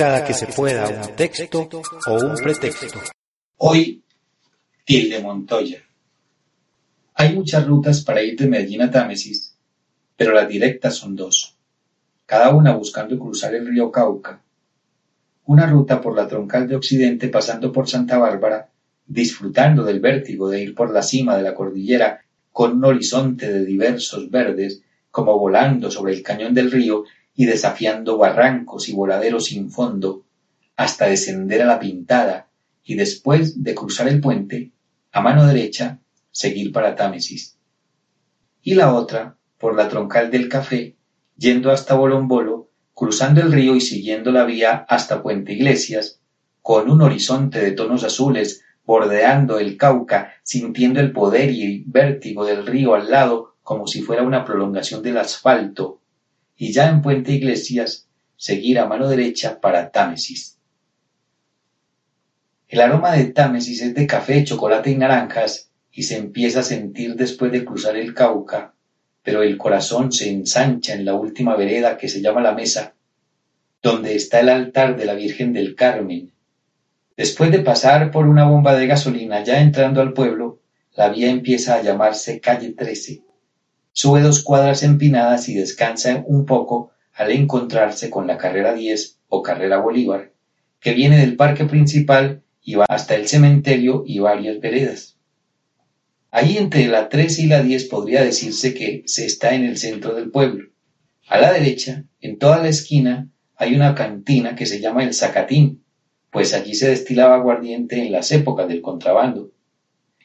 Cada que se pueda un texto o un pretexto. Hoy, tilde Montoya. Hay muchas rutas para ir de Medellín a Támesis, pero las directas son dos, cada una buscando cruzar el río Cauca. Una ruta por la troncal de Occidente pasando por Santa Bárbara, disfrutando del vértigo de ir por la cima de la cordillera con un horizonte de diversos verdes, como volando sobre el cañón del río y desafiando barrancos y voladeros sin fondo, hasta descender a la pintada y después de cruzar el puente, a mano derecha, seguir para Támesis. Y la otra, por la troncal del café, yendo hasta Bolombolo, cruzando el río y siguiendo la vía hasta Puente Iglesias, con un horizonte de tonos azules bordeando el Cauca, sintiendo el poder y vértigo del río al lado como si fuera una prolongación del asfalto, y ya en Puente Iglesias seguir a mano derecha para Támesis. El aroma de Támesis es de café, chocolate y naranjas y se empieza a sentir después de cruzar el Cauca, pero el corazón se ensancha en la última vereda que se llama la Mesa, donde está el altar de la Virgen del Carmen. Después de pasar por una bomba de gasolina ya entrando al pueblo, la vía empieza a llamarse calle 13 Sube dos cuadras empinadas y descansa un poco al encontrarse con la carrera 10 o carrera Bolívar, que viene del parque principal y va hasta el cementerio y varias veredas. Ahí entre la 3 y la 10 podría decirse que se está en el centro del pueblo. A la derecha, en toda la esquina, hay una cantina que se llama el Zacatín, pues allí se destilaba aguardiente en las épocas del contrabando.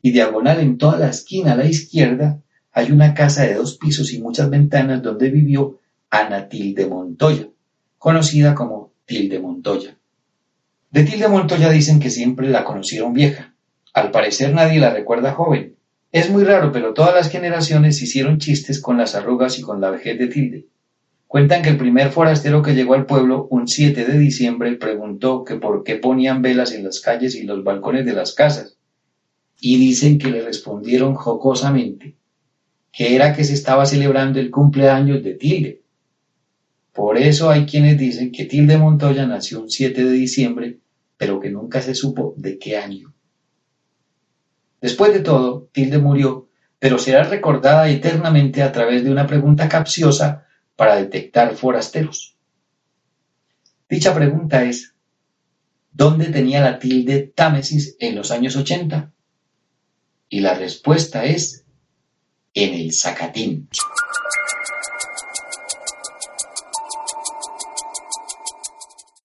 Y diagonal en toda la esquina a la izquierda hay una casa de dos pisos y muchas ventanas donde vivió Ana Tilde Montoya, conocida como Tilde Montoya. De Tilde Montoya dicen que siempre la conocieron vieja. Al parecer nadie la recuerda joven. Es muy raro, pero todas las generaciones hicieron chistes con las arrugas y con la vejez de Tilde. Cuentan que el primer forastero que llegó al pueblo un 7 de diciembre preguntó que por qué ponían velas en las calles y los balcones de las casas. Y dicen que le respondieron jocosamente que era que se estaba celebrando el cumpleaños de Tilde. Por eso hay quienes dicen que Tilde Montoya nació un 7 de diciembre, pero que nunca se supo de qué año. Después de todo, Tilde murió, pero será recordada eternamente a través de una pregunta capciosa para detectar forasteros. Dicha pregunta es, ¿dónde tenía la tilde Támesis en los años 80? Y la respuesta es en el Zacatín.